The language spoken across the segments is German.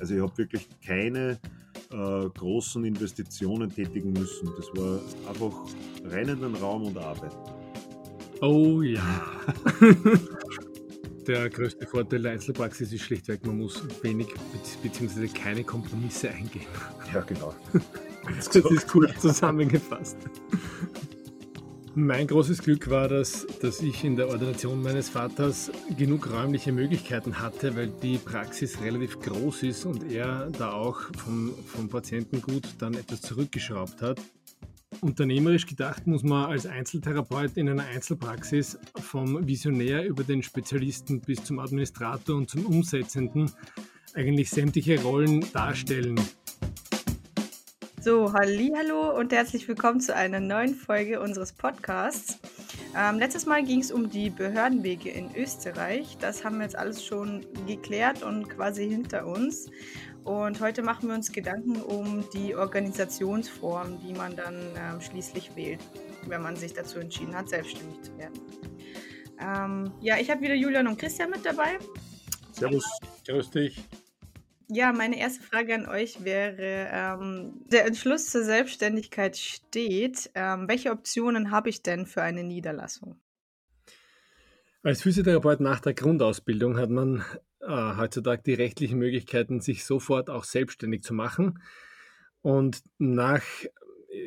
Also ich habe wirklich keine äh, großen Investitionen tätigen müssen. Das war einfach rein in den Raum und arbeiten. Oh ja. der größte Vorteil der Einzelpraxis ist schlichtweg, man muss wenig bzw. keine Kompromisse eingehen. Ja, genau. Das ist cool zusammengefasst. Mein großes Glück war, dass, dass ich in der Ordination meines Vaters genug räumliche Möglichkeiten hatte, weil die Praxis relativ groß ist und er da auch vom, vom Patientengut dann etwas zurückgeschraubt hat. Unternehmerisch gedacht muss man als Einzeltherapeut in einer Einzelpraxis vom Visionär über den Spezialisten bis zum Administrator und zum Umsetzenden eigentlich sämtliche Rollen darstellen. So, hallo und herzlich willkommen zu einer neuen Folge unseres Podcasts. Ähm, letztes Mal ging es um die Behördenwege in Österreich. Das haben wir jetzt alles schon geklärt und quasi hinter uns. Und heute machen wir uns Gedanken um die Organisationsform, die man dann ähm, schließlich wählt, wenn man sich dazu entschieden hat, selbstständig zu werden. Ähm, ja, ich habe wieder Julian und Christian mit dabei. Servus. Grüß dich. Ja, meine erste Frage an euch wäre, ähm, der Entschluss zur Selbstständigkeit steht. Ähm, welche Optionen habe ich denn für eine Niederlassung? Als Physiotherapeut nach der Grundausbildung hat man äh, heutzutage die rechtlichen Möglichkeiten, sich sofort auch selbstständig zu machen. Und nach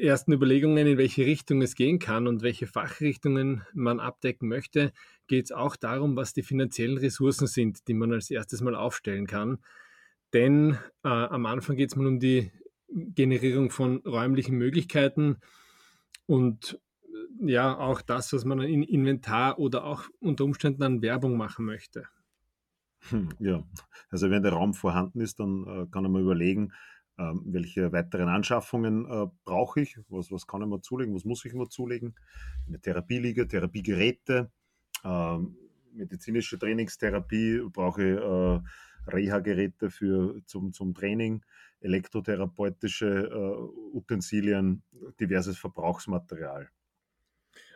ersten Überlegungen, in welche Richtung es gehen kann und welche Fachrichtungen man abdecken möchte, geht es auch darum, was die finanziellen Ressourcen sind, die man als erstes mal aufstellen kann. Denn äh, am Anfang geht es mal um die Generierung von räumlichen Möglichkeiten und äh, ja, auch das, was man in Inventar oder auch unter Umständen an Werbung machen möchte. Hm, ja, also wenn der Raum vorhanden ist, dann äh, kann man überlegen, äh, welche weiteren Anschaffungen äh, brauche ich, was, was kann ich mir zulegen, was muss ich mir zulegen. Eine Therapieliege, Therapiegeräte, ähm, medizinische Trainingstherapie brauche ich äh, Reha-Geräte für, zum, zum Training, elektrotherapeutische äh, Utensilien, diverses Verbrauchsmaterial.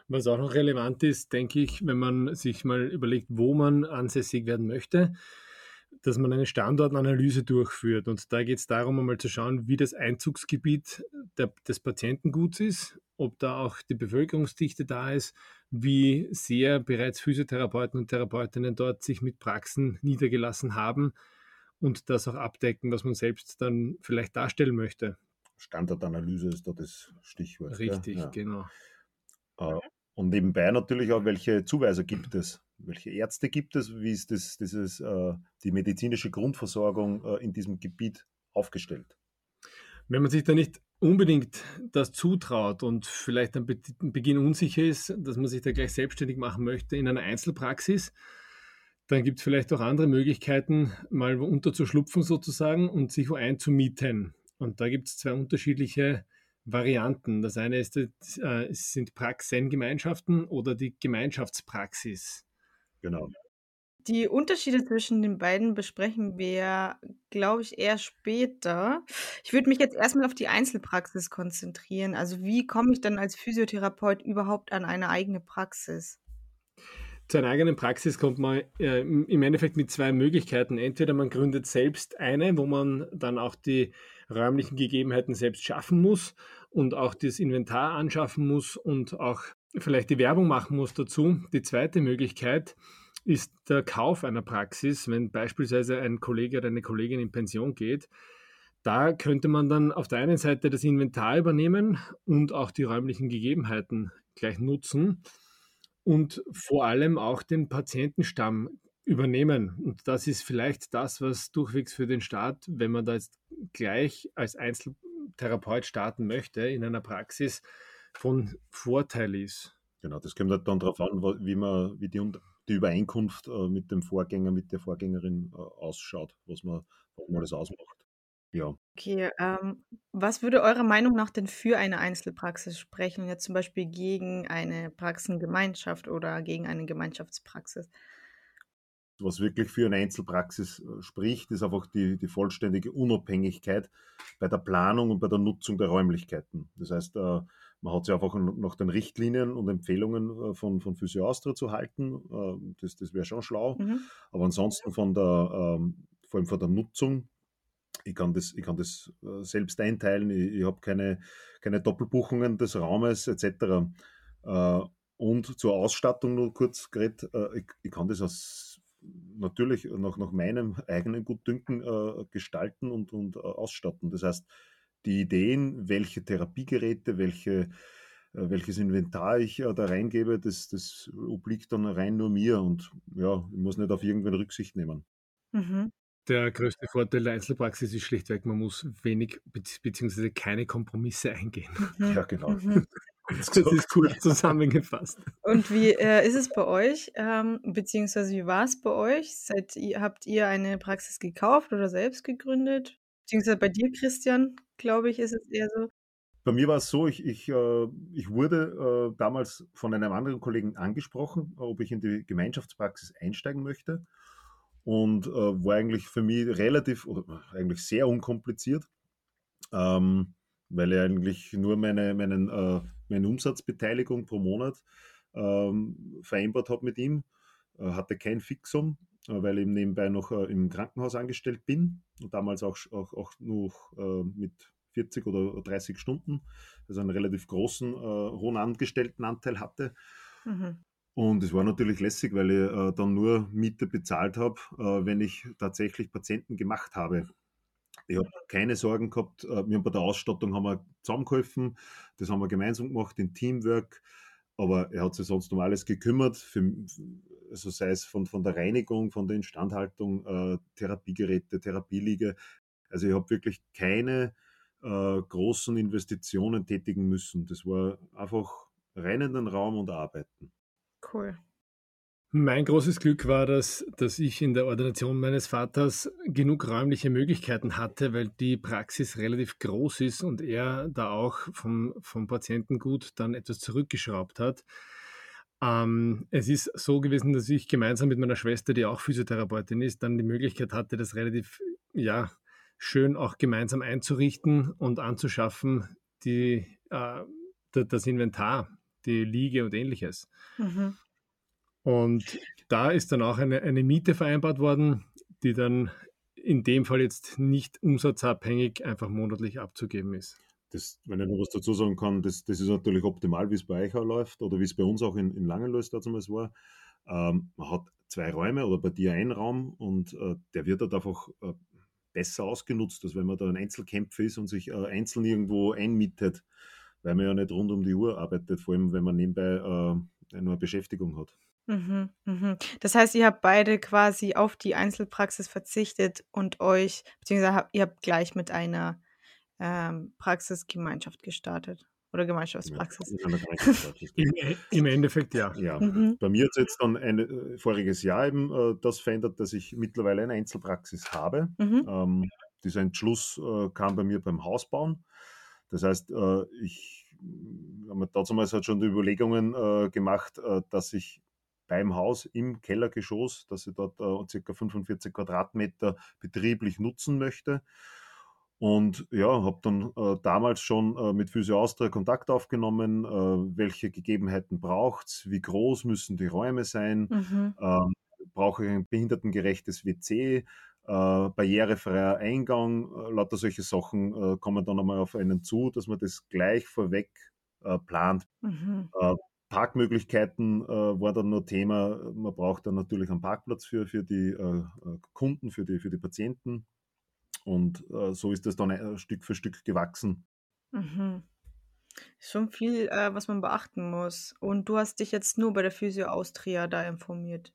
Was auch noch relevant ist, denke ich, wenn man sich mal überlegt, wo man ansässig werden möchte, dass man eine Standortanalyse durchführt. Und da geht es darum, einmal zu schauen, wie das Einzugsgebiet der, des Patientenguts ist, ob da auch die Bevölkerungsdichte da ist, wie sehr bereits Physiotherapeuten und Therapeutinnen dort sich mit Praxen niedergelassen haben und das auch abdecken, was man selbst dann vielleicht darstellen möchte. Standardanalyse ist da das Stichwort. Richtig, ja. genau. Äh, und nebenbei natürlich auch, welche Zuweiser gibt es? Welche Ärzte gibt es? Wie ist das, dieses, äh, die medizinische Grundversorgung äh, in diesem Gebiet aufgestellt? Wenn man sich da nicht unbedingt das zutraut und vielleicht am Beginn unsicher ist, dass man sich da gleich selbstständig machen möchte in einer Einzelpraxis, dann gibt es vielleicht auch andere Möglichkeiten, mal unterzuschlupfen sozusagen und sich wo einzumieten. Und da gibt es zwei unterschiedliche Varianten. Das eine ist, äh, sind Praxengemeinschaften oder die Gemeinschaftspraxis. Genau. Die Unterschiede zwischen den beiden besprechen wir, glaube ich, eher später. Ich würde mich jetzt erstmal auf die Einzelpraxis konzentrieren. Also wie komme ich dann als Physiotherapeut überhaupt an eine eigene Praxis? Zu einer eigenen Praxis kommt man äh, im Endeffekt mit zwei Möglichkeiten. Entweder man gründet selbst eine, wo man dann auch die räumlichen Gegebenheiten selbst schaffen muss und auch das Inventar anschaffen muss und auch vielleicht die Werbung machen muss dazu. Die zweite Möglichkeit ist der Kauf einer Praxis, wenn beispielsweise ein Kollege oder eine Kollegin in Pension geht. Da könnte man dann auf der einen Seite das Inventar übernehmen und auch die räumlichen Gegebenheiten gleich nutzen und vor allem auch den Patientenstamm übernehmen. Und das ist vielleicht das, was durchwegs für den Staat, wenn man da jetzt gleich als Einzeltherapeut starten möchte in einer Praxis, von Vorteil ist. Genau, das kommt halt dann darauf an, wie man, wie die die Übereinkunft äh, mit dem Vorgänger, mit der Vorgängerin äh, ausschaut, was man, was man das ausmacht. Ja. Okay, ähm, was würde eurer Meinung nach denn für eine Einzelpraxis sprechen? Jetzt zum Beispiel gegen eine Praxengemeinschaft oder gegen eine Gemeinschaftspraxis? Was wirklich für eine Einzelpraxis äh, spricht, ist einfach die, die vollständige Unabhängigkeit bei der Planung und bei der Nutzung der Räumlichkeiten. Das heißt, man hat sich einfach nach den Richtlinien und Empfehlungen äh, von, von Physio Austria zu halten. Äh, das, das wäre schon schlau. Mhm. Aber ansonsten von der, ähm, vor allem von der Nutzung Ich kann das, ich kann das äh, selbst einteilen. Ich, ich habe keine, keine Doppelbuchungen des Raumes etc. Und zur Ausstattung nur kurz geredet. Ich, ich kann das aus natürlich nach, nach meinem eigenen Gutdünken äh, gestalten und, und äh, ausstatten. Das heißt, die Ideen, welche Therapiegeräte, welche, äh, welches Inventar ich da reingebe, das, das obliegt dann rein nur mir und ja, ich muss nicht auf irgendwen Rücksicht nehmen. Mhm. Der größte Vorteil der Einzelpraxis ist schlichtweg, man muss wenig bzw. keine Kompromisse eingehen. Mhm. Ja, genau. Mhm. Das ist cool zusammengefasst. Und wie äh, ist es bei euch, ähm, beziehungsweise wie war es bei euch? Seid ihr, habt ihr eine Praxis gekauft oder selbst gegründet? Beziehungsweise bei dir, Christian, glaube ich, ist es eher so. Bei mir war es so, ich, ich, äh, ich wurde äh, damals von einem anderen Kollegen angesprochen, ob ich in die Gemeinschaftspraxis einsteigen möchte. Und äh, war eigentlich für mich relativ oder eigentlich sehr unkompliziert, ähm, weil ich eigentlich nur meine, meinen, äh, meine Umsatzbeteiligung pro Monat ähm, vereinbart habe mit ihm. hatte kein Fixum, äh, weil ich nebenbei noch äh, im Krankenhaus angestellt bin und damals auch, auch, auch noch äh, mit 40 oder 30 Stunden, also einen relativ großen, hohen Angestelltenanteil hatte. Mhm. Und es war natürlich lässig, weil ich äh, dann nur Miete bezahlt habe, äh, wenn ich tatsächlich Patienten gemacht habe. Ich habe keine Sorgen gehabt. Äh, wir haben bei der Ausstattung haben wir zusammengeholfen. Das haben wir gemeinsam gemacht, in Teamwork. Aber er hat sich sonst um alles gekümmert. Für, also sei es von, von der Reinigung, von der Instandhaltung, äh, Therapiegeräte, Therapieliege. Also ich habe wirklich keine äh, großen Investitionen tätigen müssen. Das war einfach rein in den Raum und arbeiten. Cool. Mein großes Glück war, dass, dass ich in der Ordination meines Vaters genug räumliche Möglichkeiten hatte, weil die Praxis relativ groß ist und er da auch vom, vom Patientengut dann etwas zurückgeschraubt hat. Ähm, es ist so gewesen, dass ich gemeinsam mit meiner Schwester, die auch Physiotherapeutin ist, dann die Möglichkeit hatte, das relativ ja, schön auch gemeinsam einzurichten und anzuschaffen, die, äh, das Inventar, die Liege und ähnliches. Mhm. Und da ist dann auch eine, eine Miete vereinbart worden, die dann in dem Fall jetzt nicht umsatzabhängig einfach monatlich abzugeben ist das, wenn ich noch was dazu sagen kann, das, das ist natürlich optimal, wie es bei euch auch läuft oder wie es bei uns auch in, in Langenlois damals war. Ähm, man hat zwei Räume oder bei dir einen Raum und äh, der wird halt einfach äh, besser ausgenutzt, als wenn man da ein Einzelkämpfer ist und sich äh, einzeln irgendwo einmietet, weil man ja nicht rund um die Uhr arbeitet, vor allem wenn man nebenbei äh, nur eine Beschäftigung hat. Mhm, mhm. Das heißt, ihr habt beide quasi auf die Einzelpraxis verzichtet und euch, beziehungsweise ihr habt gleich mit einer ähm, Praxisgemeinschaft gestartet. Oder Gemeinschaftspraxis. Ja, Im, e, Im, Endeffekt ja. ja. Mhm. Bei mir hat es jetzt dann ein äh, voriges Jahr eben äh, das verändert, dass ich mittlerweile eine Einzelpraxis habe. Mhm. Ähm, dieser Entschluss äh, kam bei mir beim Hausbauen. Das heißt, äh, ich habe damals halt schon die Überlegungen äh, gemacht, äh, dass ich beim Haus im Kellergeschoss, dass ich dort äh, ca. 45 Quadratmeter betrieblich nutzen möchte. Und ja, habe dann äh, damals schon äh, mit Physio Austria Kontakt aufgenommen, äh, welche Gegebenheiten braucht es, wie groß müssen die Räume sein, mhm. Ähm, brauche ich ein behindertengerechtes WC, äh, barrierefreier Eingang, äh, lauter solche Sachen äh, kommen dann einmal auf einen zu, dass man das gleich vorweg plant. Mhm. Parkmöglichkeiten war dann nur Thema. Man braucht dann natürlich einen Parkplatz für, für die Kunden, für die, für die Patienten. Und äh, so ist das dann äh, Stück für Stück gewachsen. Mhm. Schon viel, äh, was man beachten muss. Und du hast dich jetzt nur bei der Physio Austria da informiert.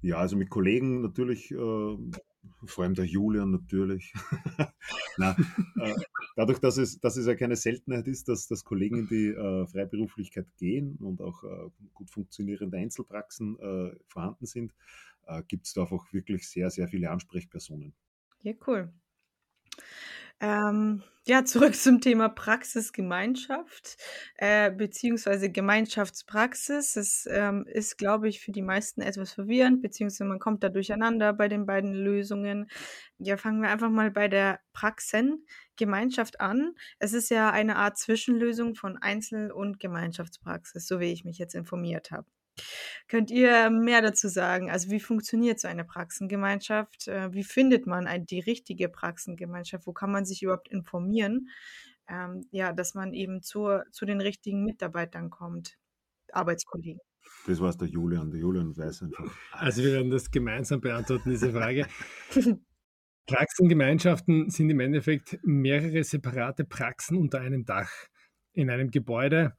Ja, also mit Kollegen natürlich, äh, vor allem der Julian natürlich. Na, äh, dadurch, dass es, dass es ja keine Seltenheit ist, dass, dass Kollegen in die äh, Freiberuflichkeit gehen und auch gut funktionierende Einzelpraxen vorhanden sind, gibt es da einfach wirklich sehr, sehr viele Ansprechpersonen. Ja, cool. Ähm, ja, zurück zum Thema Praxisgemeinschaft äh, beziehungsweise Gemeinschaftspraxis. Es ähm, ist, glaube ich, für die meisten etwas verwirrend, beziehungsweise man kommt da durcheinander bei den beiden Lösungen. Ja, fangen wir einfach mal bei der Praxengemeinschaft an. Es ist ja eine Art Zwischenlösung von Einzel- und Gemeinschaftspraxis, so wie ich mich jetzt informiert habe. Könnt ihr mehr dazu sagen? Also wie funktioniert so eine Praxengemeinschaft? Äh, wie findet man ein, die richtige Praxengemeinschaft? Wo kann man sich überhaupt informieren? Ähm, ja, dass man eben zur, zu den richtigen Mitarbeitern kommt, Arbeitskollegen. Das war es der Julian. Der Julian weiß einfach. Also wir werden das gemeinsam beantworten, diese Frage. Praxengemeinschaften sind im Endeffekt mehrere separate Praxen unter einem Dach in einem Gebäude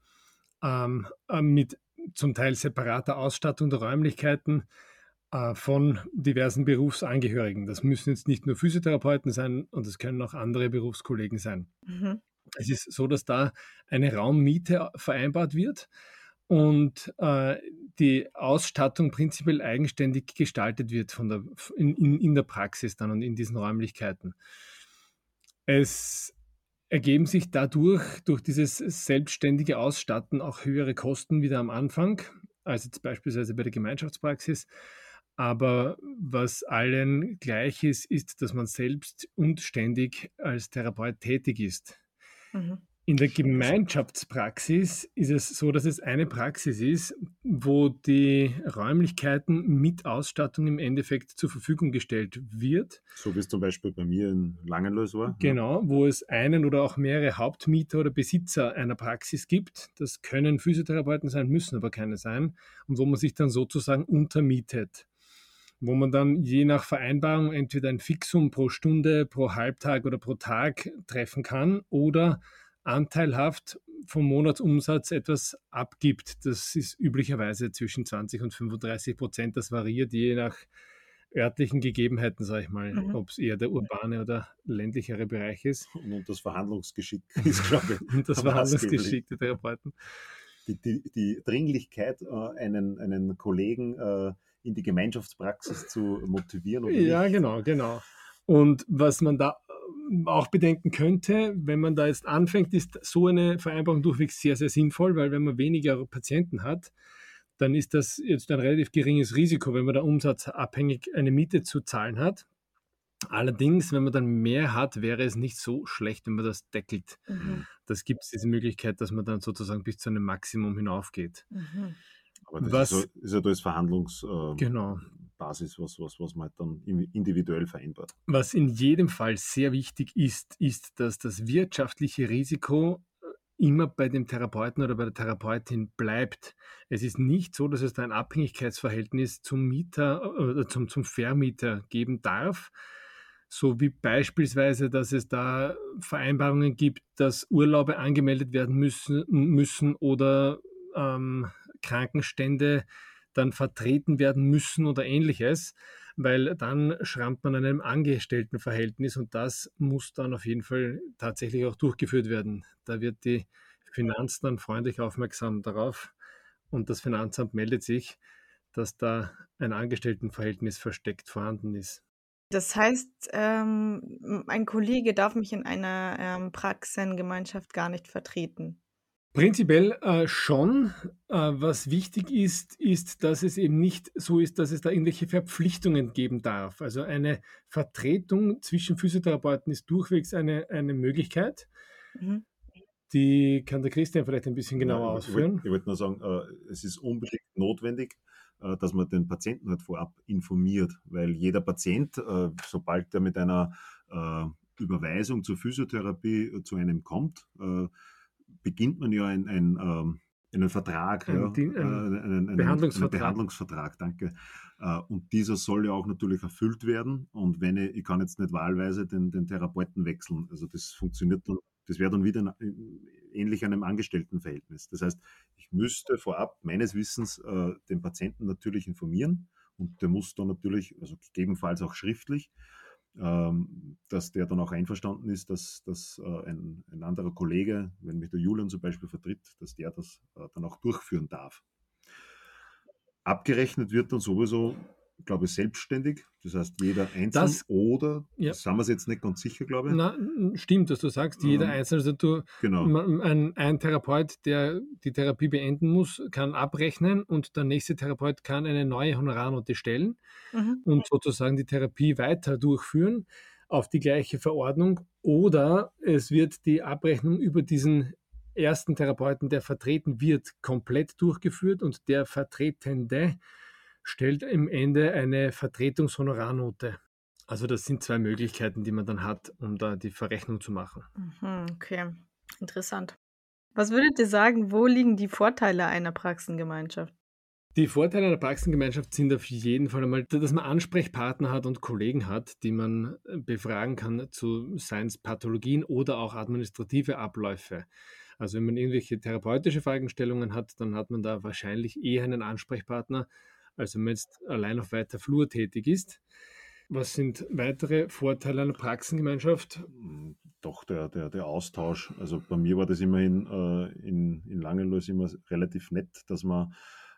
ähm, äh, mit zum Teil separater Ausstattung der Räumlichkeiten äh, von diversen Berufsangehörigen. Das müssen jetzt nicht nur Physiotherapeuten sein und es können auch andere Berufskollegen sein. Mhm. Es ist so, dass da eine Raummiete vereinbart wird und äh, die Ausstattung prinzipiell eigenständig gestaltet wird von der, in, in, der Praxis dann und in diesen Räumlichkeiten. Es ergeben sich dadurch, durch dieses selbstständige Ausstatten, auch höhere Kosten wieder am Anfang, als jetzt beispielsweise bei der Gemeinschaftspraxis. Aber was allen gleich ist, ist, dass man selbst und ständig als Therapeut tätig ist. Mhm. In der Gemeinschaftspraxis ist es so, dass es eine Praxis ist, wo die Räumlichkeiten mit Ausstattung im Endeffekt zur Verfügung gestellt wird. So wie es zum Beispiel bei mir in Langenlois war. Genau, wo es einen oder auch mehrere Hauptmieter oder Besitzer einer Praxis gibt. Das können Physiotherapeuten sein, müssen aber keine sein. Und wo man sich dann sozusagen untermietet wo man dann je nach Vereinbarung entweder ein Fixum pro Stunde, pro Halbtag oder pro Tag treffen kann oder anteilhaft vom Monatsumsatz etwas abgibt. Das ist üblicherweise zwischen 20 und 35 Prozent. Das variiert je nach örtlichen Gegebenheiten, sage ich mal, mhm. ob es eher der urbane oder ländlichere Bereich ist. Und das Verhandlungsgeschick ist, glaube ich. und das Verhandlungsgeschick der Therapeuten. Die, die, die Dringlichkeit, äh, einen, einen Kollegen äh, in die Gemeinschaftspraxis zu motivieren. Oder ja, nicht. genau, genau. Und was man da auch bedenken könnte, wenn man da jetzt anfängt, ist so eine Vereinbarung durchwegs sehr, sehr sinnvoll, weil wenn man weniger Patienten hat, dann ist das jetzt ein relativ geringes Risiko, wenn man da umsatzabhängig eine Miete zu zahlen hat. Allerdings, wenn man dann mehr hat, wäre es nicht so schlecht, wenn man das deckelt. Mhm. Das gibt es diese Möglichkeit, dass man dann sozusagen bis zu einem Maximum hinaufgeht. Mhm. Aber das was, ist, ja, ist ja Verhandlungs... Äh, genau. Basis, was, was, was man halt dann individuell vereinbart. Was in jedem Fall sehr wichtig ist, ist, dass das wirtschaftliche Risiko äh, immer bei dem Therapeuten oder bei der Therapeutin bleibt. Es ist nicht so, dass es da ein Abhängigkeitsverhältnis zum Mieter äh, oder zum, zum Vermieter geben darf, so wie beispielsweise, dass es da Vereinbarungen gibt, dass Urlaube angemeldet werden müssen, müssen oder ähm, Krankenstände dann vertreten werden müssen oder ähnliches, weil dann schrammt man an einem Angestelltenverhältnis und das muss dann auf jeden Fall tatsächlich auch durchgeführt werden. Da wird die Finanz dann freundlich aufmerksam darauf und das Finanzamt meldet sich, dass da ein Angestelltenverhältnis versteckt vorhanden ist. Das heißt, ähm, ein Kollege darf mich in einer ähm, Praxengemeinschaft gar nicht vertreten. Prinzipiell äh, schon. Äh, was wichtig ist, ist, dass es eben nicht so ist, dass es da irgendwelche Verpflichtungen geben darf. Also eine Vertretung zwischen Physiotherapeuten ist durchwegs eine, eine Möglichkeit. Mhm. Die kann der Christian vielleicht ein bisschen genauer ja, ausführen. Ich wollte wollt nur sagen, äh, es ist unbedingt notwendig, äh, dass man den Patienten halt vorab informiert, weil jeder Patient, äh, sobald er mit einer äh, Überweisung zur Physiotherapie zu einem kommt, beginnt man ja ein, ein, ähm, einen Vertrag, ein, ja, ein, äh, einen, einen, Behandlungsvertrag. Einen Behandlungsvertrag, danke. Äh, und dieser soll ja auch natürlich erfüllt werden. Und wenn ich, ich kann jetzt nicht wahlweise den, den Therapeuten wechseln, also das funktioniert dann, das wäre dann wieder ähnlich einem Angestelltenverhältnis. Das heißt, ich müsste vorab meines Wissens äh, den Patienten natürlich informieren und der muss dann natürlich, also gegebenenfalls auch schriftlich, dass der dann auch einverstanden ist, dass, dass äh, ein, ein, anderer Kollege, wenn mich der Julian zum Beispiel vertritt, dass der das äh, dann auch durchführen darf. Abgerechnet wird dann sowieso glaube ich, selbstständig. Das heißt, jeder einzeln das, oder, ja. das haben wir es jetzt nicht ganz sicher, glaube ich. Na, stimmt, dass du sagst, jeder ähm, einzelne, also du, genau. ein, ein, Therapeut, der die Therapie beenden muss, kann abrechnen und der nächste Therapeut kann eine neue Honorarnote stellen mhm. und sozusagen die Therapie weiter durchführen auf die gleiche Verordnung oder es wird die Abrechnung über diesen ersten Therapeuten, der vertreten wird, komplett durchgeführt und der Vertretende stellt im Ende eine Vertretungshonorarnote. Also das sind zwei Möglichkeiten, die man dann hat, um da die Verrechnung zu machen. Mhm, okay, interessant. Was würdet ihr sagen, wo liegen die Vorteile einer Praxengemeinschaft? Die Vorteile einer Praxengemeinschaft sind auf jeden Fall einmal, dass man Ansprechpartner hat und Kollegen hat, die man äh, befragen kann zu Science-Pathologien oder auch administrative Abläufe. Also wenn man irgendwelche therapeutische Fragestellungen hat, dann hat man da wahrscheinlich eher einen Ansprechpartner, als wenn man jetzt allein auf weiter Flur tätig ist. Was sind weitere Vorteile einer Praxengemeinschaft? Doch, der, der, der Austausch. Also bei mir war das immerhin äh, in, in Langenloh immer relativ nett, dass man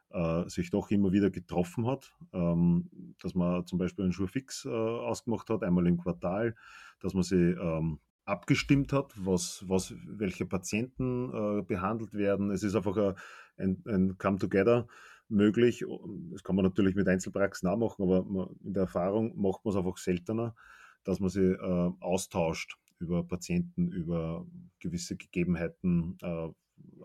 äh, sich doch immer wieder getroffen hat, ähm, dass man zum Beispiel einen Schurfix äh, ausgemacht hat, einmal im Quartal, dass man sie ähm, abgestimmt hat, was, was, welche Patienten äh, behandelt werden. Es ist einfach ein, ein Come-Together möglich. Das kann man natürlich mit Einzelpraxen auch machen, aber in der Erfahrung macht man es einfach seltener, dass man sie äh, austauscht über Patienten, über gewisse Gegebenheiten, äh,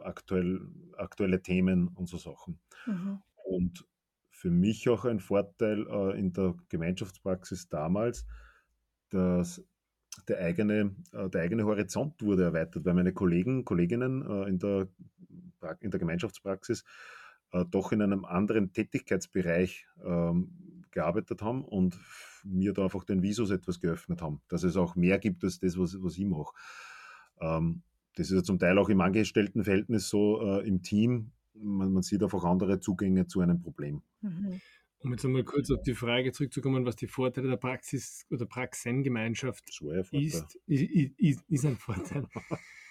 aktuell, aktuelle Themen und so Sachen. Mhm. Und für mich auch ein Vorteil äh, in der Gemeinschaftspraxis damals, dass der eigene, äh, der eigene Horizont wurde erweitert, weil meine Kollegen, Kolleginnen äh, in, der, in der Gemeinschaftspraxis doch in einem anderen Tätigkeitsbereich ähm, gearbeitet haben und mir da einfach den Visus etwas geöffnet haben, dass es auch mehr gibt als das, was, was ich mache. Ähm, das ist ja zum Teil auch im Angestelltenverhältnis so äh, im Team. Man, man, sieht einfach andere Zugänge zu einem Problem. Mhm. Um jetzt einmal kurz auf die Frage zurückzukommen, was die Vorteile der Praxis oder Praxengemeinschaft ist, ist, ist ein Vorteil.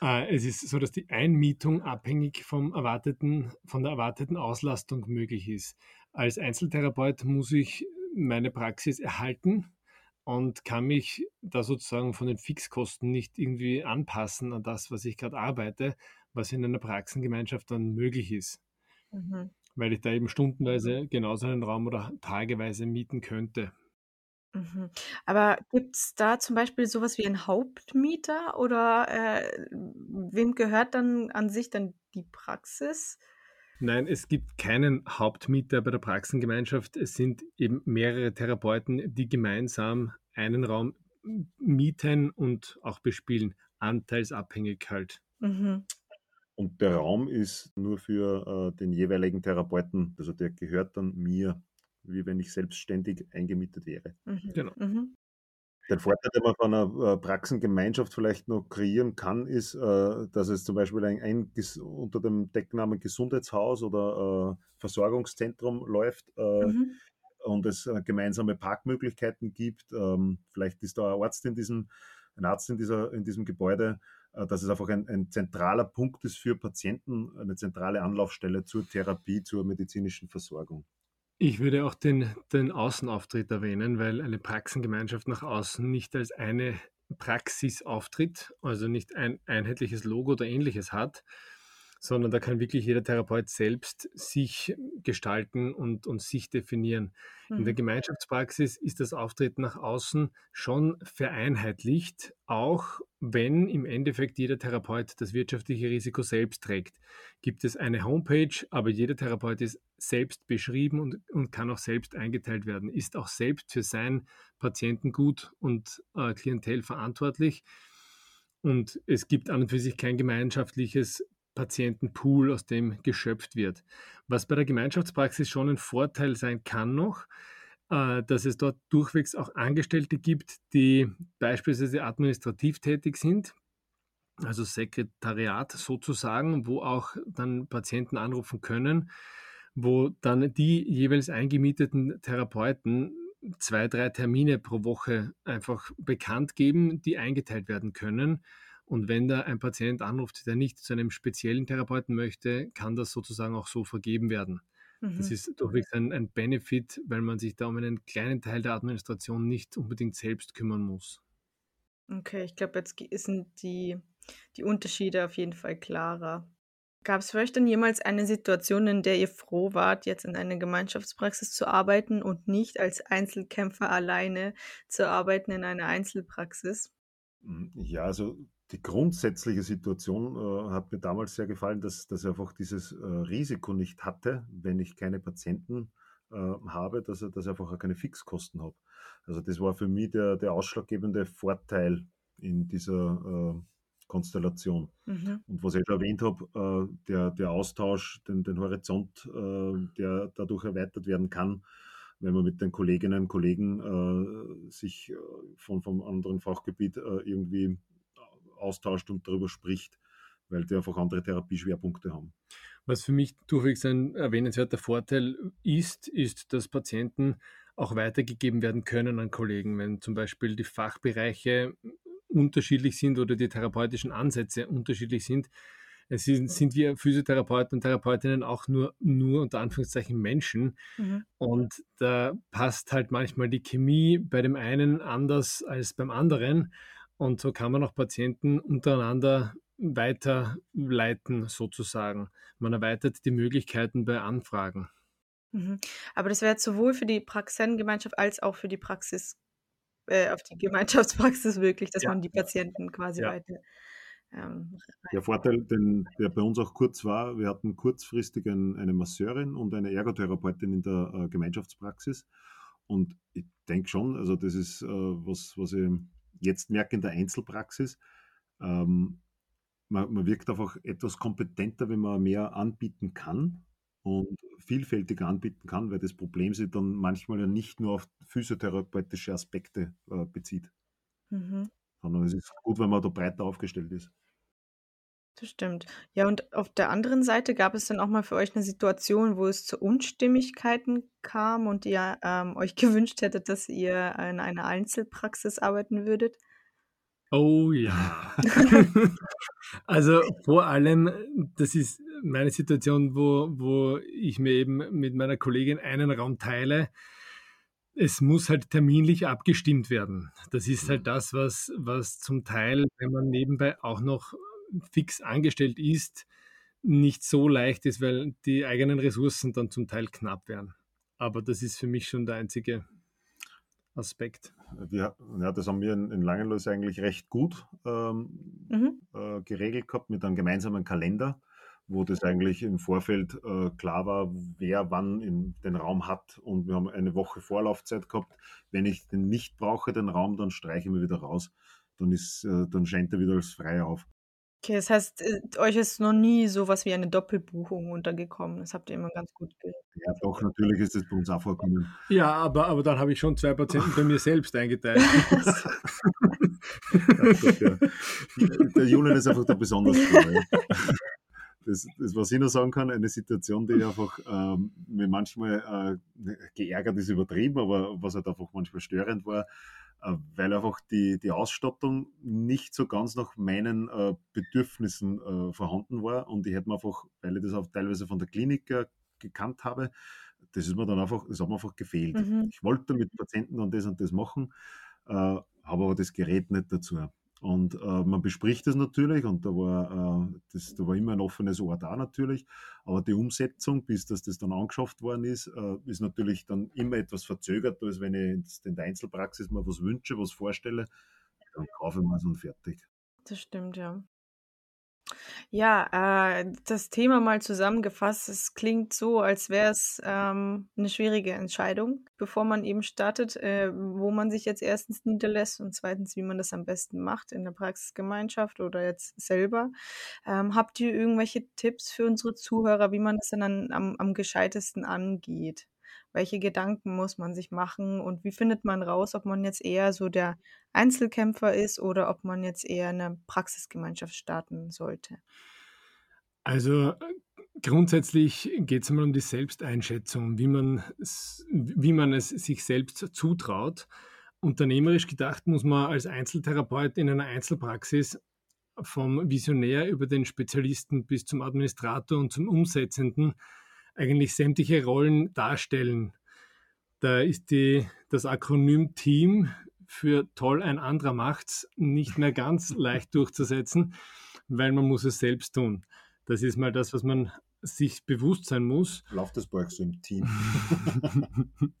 Äh, es ist so, dass die Einmietung abhängig vom erwarteten, von der erwarteten Auslastung möglich ist. Als Einzeltherapeut muss ich meine Praxis erhalten und kann mich da sozusagen von den Fixkosten nicht irgendwie anpassen an das, was ich gerade arbeite, was in einer Praxengemeinschaft dann möglich ist. Mhm. Weil ich da eben stundenweise genauso einen Raum oder tageweise mieten könnte. Mhm. Aber gibt es da zum Beispiel sowas wie einen Hauptmieter oder äh, wem gehört dann an sich dann die Praxis? Nein, es gibt keinen Hauptmieter bei der Praxengemeinschaft. Es sind eben mehrere Therapeuten, die gemeinsam einen Raum mieten und auch bespielen, anteilsabhängig halt. Mhm. Und der Raum ist nur für äh, den jeweiligen Therapeuten, also der gehört dann mir wie wenn ich selbstständig eingemietet wäre. Mhm. Genau. Mhm. Der Vorteil, den man von einer äh, Praxengemeinschaft vielleicht noch kreieren kann, ist, äh, dass es zum Beispiel ein, ein unter dem Decknamen Gesundheitshaus oder äh, Versorgungszentrum läuft mhm. und es gemeinsame Parkmöglichkeiten gibt. Ähm, vielleicht ist da ein Arzt in diesem, ein Arzt in, dieser, in diesem Gebäude, dass es einfach ein, ein zentraler Punkt ist für Patienten, eine zentrale Anlaufstelle zur Therapie, zur medizinischen Versorgung. Ich würde auch den, den Außenauftritt erwähnen, weil eine Praxengemeinschaft nach außen nicht als eine Praxis auftritt, also nicht ein einheitliches Logo oder ähnliches hat, sondern da kann wirklich jeder Therapeut selbst sich gestalten und, und sich definieren. Mhm. In der mhm. Gemeinschaftspraxis ist das Auftreten nach außen schon vereinheitlicht, auch wenn im Endeffekt jeder Therapeut das wirtschaftliche Risiko selbst trägt. Gibt es eine Homepage, aber jeder Therapeut ist selbst beschrieben und, und kann auch selbst eingeteilt werden, ist auch selbst für sein Patientengut und äh, Klientel verantwortlich. Und es gibt an und für sich kein gemeinschaftliches Patientenpool, aus dem geschöpft wird. Was bei der Gemeinschaftspraxis schon ein Vorteil sein kann noch, äh, dass es dort durchwegs auch Angestellte gibt, die beispielsweise administrativ tätig sind, also Sekretariat sozusagen, wo auch dann Patienten anrufen können, wo dann die jeweils eingemieteten Therapeuten zwei, drei Termine pro Woche einfach bekannt geben, die eingeteilt werden können und wenn da ein Patient anruft, der nicht zu einem speziellen Therapeuten möchte, kann das sozusagen auch so vergeben werden. Mhm. Das ist durchwegs ein, ein Benefit, weil man sich da um einen kleinen Teil der Administration nicht unbedingt selbst kümmern muss. Okay, ich glaube, jetzt sind die, die Unterschiede auf jeden Fall klarer. Gab es für euch denn jemals eine Situation, in der ihr froh wart, jetzt in einer Gemeinschaftspraxis zu arbeiten und nicht als Einzelkämpfer alleine zu arbeiten in einer Einzelpraxis? Hm, ja, also die grundsätzliche Situation äh, hat mir damals sehr gefallen, dass, dass er einfach dieses äh, Risiko nicht hatte, wenn ich keine Patienten äh, habe, dass, er, dass ich einfach auch keine Fixkosten habe. Also das war für mich der, der ausschlaggebende Vorteil in dieser äh, Konstellation. Mhm. Und was ich schon erwähnt habe, äh, der, der Austausch, den, den Horizont, äh, der dadurch erweitert werden kann, wenn man mit den Kolleginnen und Kollegen sich von vom anderen Fachgebiet irgendwie austauscht und darüber spricht, weil die einfach andere Therapieschwerpunkte haben. Was für mich durchwegs ein erwähnenswerter Vorteil ist, ist, dass Patienten auch weitergegeben werden können an Kollegen, wenn zum Beispiel die Fachbereiche unterschiedlich sind oder die therapeutischen Ansätze unterschiedlich sind. Es sind, sind wir Physiotherapeuten und Therapeutinnen auch nur, nur unter Anführungszeichen Menschen. Mhm. Und da passt halt manchmal die Chemie bei dem einen anders als beim anderen. Und so kann man auch Patienten untereinander weiterleiten, sozusagen. Man erweitert die Möglichkeiten bei Anfragen. Mhm. Aber das wäre sowohl für die Praxiengemeinschaft als auch für die Praxis, äh, auf die Gemeinschaftspraxis möglich, dass ja. man die Patienten quasi ja. weiter. Ähm, der Vorteil, den, der bei uns auch kurz war, wir hatten kurzfristig ein, eine Masseurin und eine Ergotherapeutin in der äh, Gemeinschaftspraxis. Und ich denke schon, also das ist äh, was, was ich jetzt merke in der Einzelpraxis, ähm, man, man wirkt einfach etwas kompetenter, wenn man mehr anbieten kann und vielfältiger anbieten kann, weil das Problem sich dann manchmal ja nicht nur auf physiotherapeutische Aspekte äh, bezieht. Mhm. Sondern es ist gut, wenn man da breiter aufgestellt ist. Das stimmt. Ja, und auf der anderen Seite gab es dann auch mal für euch eine Situation, wo es zu Unstimmigkeiten kam und ihr ähm, euch gewünscht hättet, dass ihr in einer Einzelpraxis arbeiten würdet? Oh ja. also vor allem, das ist meine Situation, wo, wo ich mir eben mit meiner Kollegin einen Raum teile. Es muss halt terminlich abgestimmt werden. Das ist halt mhm. das, was, was zum Teil, wenn man nebenbei auch noch fix angestellt ist, nicht so leicht ist, weil die eigenen Ressourcen dann zum Teil knapp werden. Aber das ist für mich schon der einzige Aspekt. Wir, ja, das haben wir in, in Langenlois eigentlich recht gut ähm, mhm. äh, geregelt gehabt mit einem gemeinsamen Kalender, wo das eigentlich im Vorfeld äh, klar war, wer wann in den Raum hat. Und wir haben eine Woche Vorlaufzeit gehabt. Wenn ich den nicht brauche, den Raum, dann streiche ich ihn wieder raus. Dann, ist, äh, dann scheint er wieder als frei auf. Okay, das heißt, äh, euch ist noch nie so was wie eine Doppelbuchung untergekommen. Das habt ihr immer ganz gut geregelt. Ja, doch, natürlich ist das bei uns auch vorgekommen. Ja, aber, aber dann habe ich schon zwei Patienten bei mir selbst eingeteilt. Ja, Der Julian ist einfach der besonders Coole. Das, das, was ich noch sagen kann, eine Situation, die einfach ähm, mir manchmal äh, geärgert ist, übertrieben, aber was halt einfach manchmal störend war, weil einfach die, die Ausstattung nicht so ganz nach meinen äh, Bedürfnissen äh, vorhanden war. Und ich hätte mir einfach, weil ich das auch teilweise von der Klinik äh, gekannt habe, das ist mir dann einfach, das hat mir einfach gefehlt. Mhm. Ich wollte mit Patienten dann das und das machen, äh, habe aber das Gerät nicht dazu. Und äh, man bespricht das natürlich und da war, äh, das, da war immer ein offenes Ohr da natürlich. Aber die Umsetzung, bis dass das dann angeschafft worden ist, äh, ist natürlich dann immer etwas verzögert, als wenn ich in der Einzelpraxis mal was wünsche, was vorstelle, dann kaufe ich mal so und fertig. Das stimmt, ja. Ja, äh, das Thema mal zusammengefasst. Es klingt so, als wäre es ähm, eine schwierige Entscheidung, bevor man eben startet, äh, wo man sich jetzt erstens niederlässt und zweitens, wie man das am besten macht in der Praxisgemeinschaft oder jetzt selber. Ähm, habt ihr irgendwelche Tipps für unsere Zuhörer, wie man das dann am, am gescheitesten angeht? Welche Gedanken muss man sich machen und wie findet man raus, ob man jetzt eher so der Einzelkämpfer ist oder ob man jetzt eher eine Praxisgemeinschaft starten sollte? Also grundsätzlich geht es mal um die Selbsteinschätzung, wie man, wie man es sich selbst zutraut. Unternehmerisch gedacht muss man als Einzeltherapeut in einer Einzelpraxis vom Visionär über den Spezialisten bis zum Administrator und zum Umsetzenden eigentlich sämtliche Rollen darstellen. Da ist die, das Akronym Team für toll ein anderer macht's nicht mehr ganz leicht durchzusetzen, weil man muss es selbst tun. Das ist mal das, was man sich bewusst sein muss. Läuft das bei euch so im Team?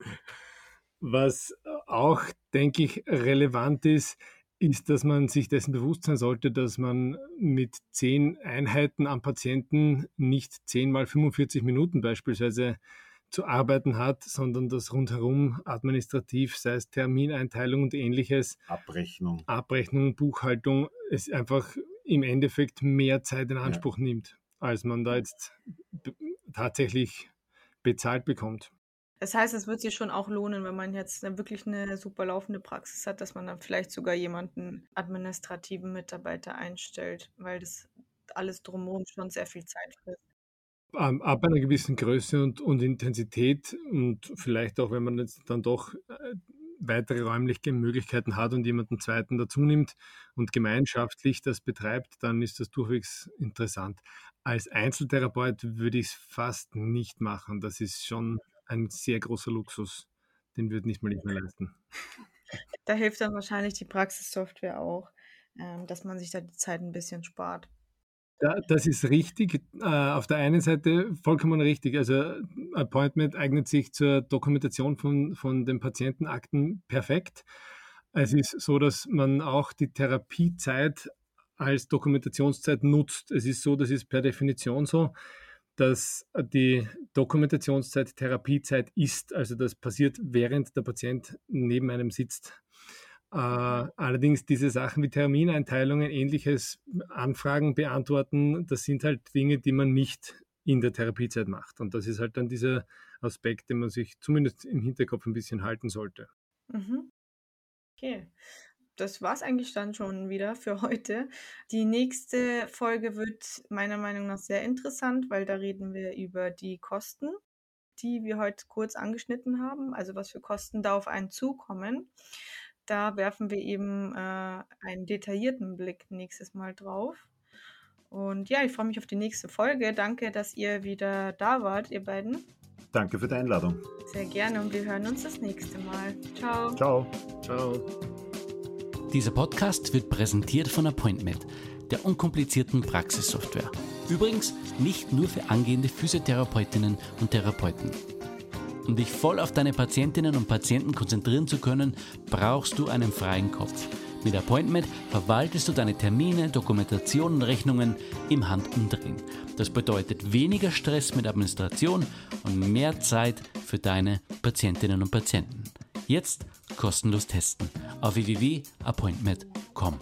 was auch, denke ich, relevant ist, ist, dass man sich dessen bewusst sein sollte, dass man mit zehn Einheiten am Patienten nicht zehn mal 45 Minuten beispielsweise zu arbeiten hat, sondern dass rundherum administrativ, sei es Termineinteilung und ähnliches, Abrechnung, Abrechnung, Buchhaltung, es einfach im Endeffekt mehr Zeit in Anspruch ja. nimmt, als man da jetzt tatsächlich bezahlt bekommt. Das heißt, es wird sich schon auch lohnen, wenn man jetzt wirklich eine super laufende Praxis hat, dass man dann vielleicht sogar jemanden administrativen Mitarbeiter einstellt, weil das alles drumherum schon sehr viel Zeit frisst. Ähm, ab einer gewissen Größe und, und Intensität und vielleicht auch, wenn man jetzt dann doch äh, weitere räumliche Möglichkeiten hat und jemanden zweiten dazu nimmt und gemeinschaftlich das betreibt, dann ist das durchwegs interessant. Als Einzeltherapeut würde ich es fast nicht machen. Das ist schon ein sehr großer Luxus. Den würde nicht mal ich mehr leisten. Da hilft dann wahrscheinlich die Praxissoftware auch, ähm, dass man sich da die Zeit ein bisschen spart. Ja, das ist richtig. Äh, auf der einen Seite vollkommen richtig. Also Appointment eignet sich zur Dokumentation von, von den Patientenakten perfekt. Es ist so, dass man auch die Therapiezeit als Dokumentationszeit nutzt. Es ist so, das ist per Definition so, dass die Dokumentationszeit Therapiezeit ist. Also das passiert, während der Patient neben einem sitzt. Äh, allerdings diese Sachen wie Termineinteilungen, ähnliches Anfragen beantworten, das sind halt Dinge, die man nicht in der Therapiezeit macht. Und das ist halt dann dieser Aspekt, den man sich zumindest im Hinterkopf ein bisschen halten sollte. Mhm. Okay. Das war es eigentlich dann schon wieder für heute. Die nächste Folge wird meiner Meinung nach sehr interessant, weil da reden wir über die Kosten, die wir heute kurz angeschnitten haben, also was für Kosten da auf einen zukommen. Da werfen wir eben äh, einen detaillierten Blick nächstes Mal drauf. Und ja, ich freue mich auf die nächste Folge. Danke, dass ihr wieder da wart, ihr beiden. Danke für die Einladung. Sehr gerne und wir hören uns das nächste Mal. Ciao. Ciao. Ciao. Dieser Podcast wird präsentiert von Appointment, der unkomplizierten Praxissoftware. Übrigens nicht nur für angehende Physiotherapeutinnen und Therapeuten. Um dich voll auf deine Patientinnen und Patienten konzentrieren zu können, brauchst du einen freien Kopf. Mit Appointment verwaltest du deine Termine, Dokumentation und Rechnungen im Handumdrehen. Das bedeutet weniger Stress mit Administration und mehr Zeit für deine Patientinnen und Patienten. Jetzt kostenlos testen auf www.appointment.com.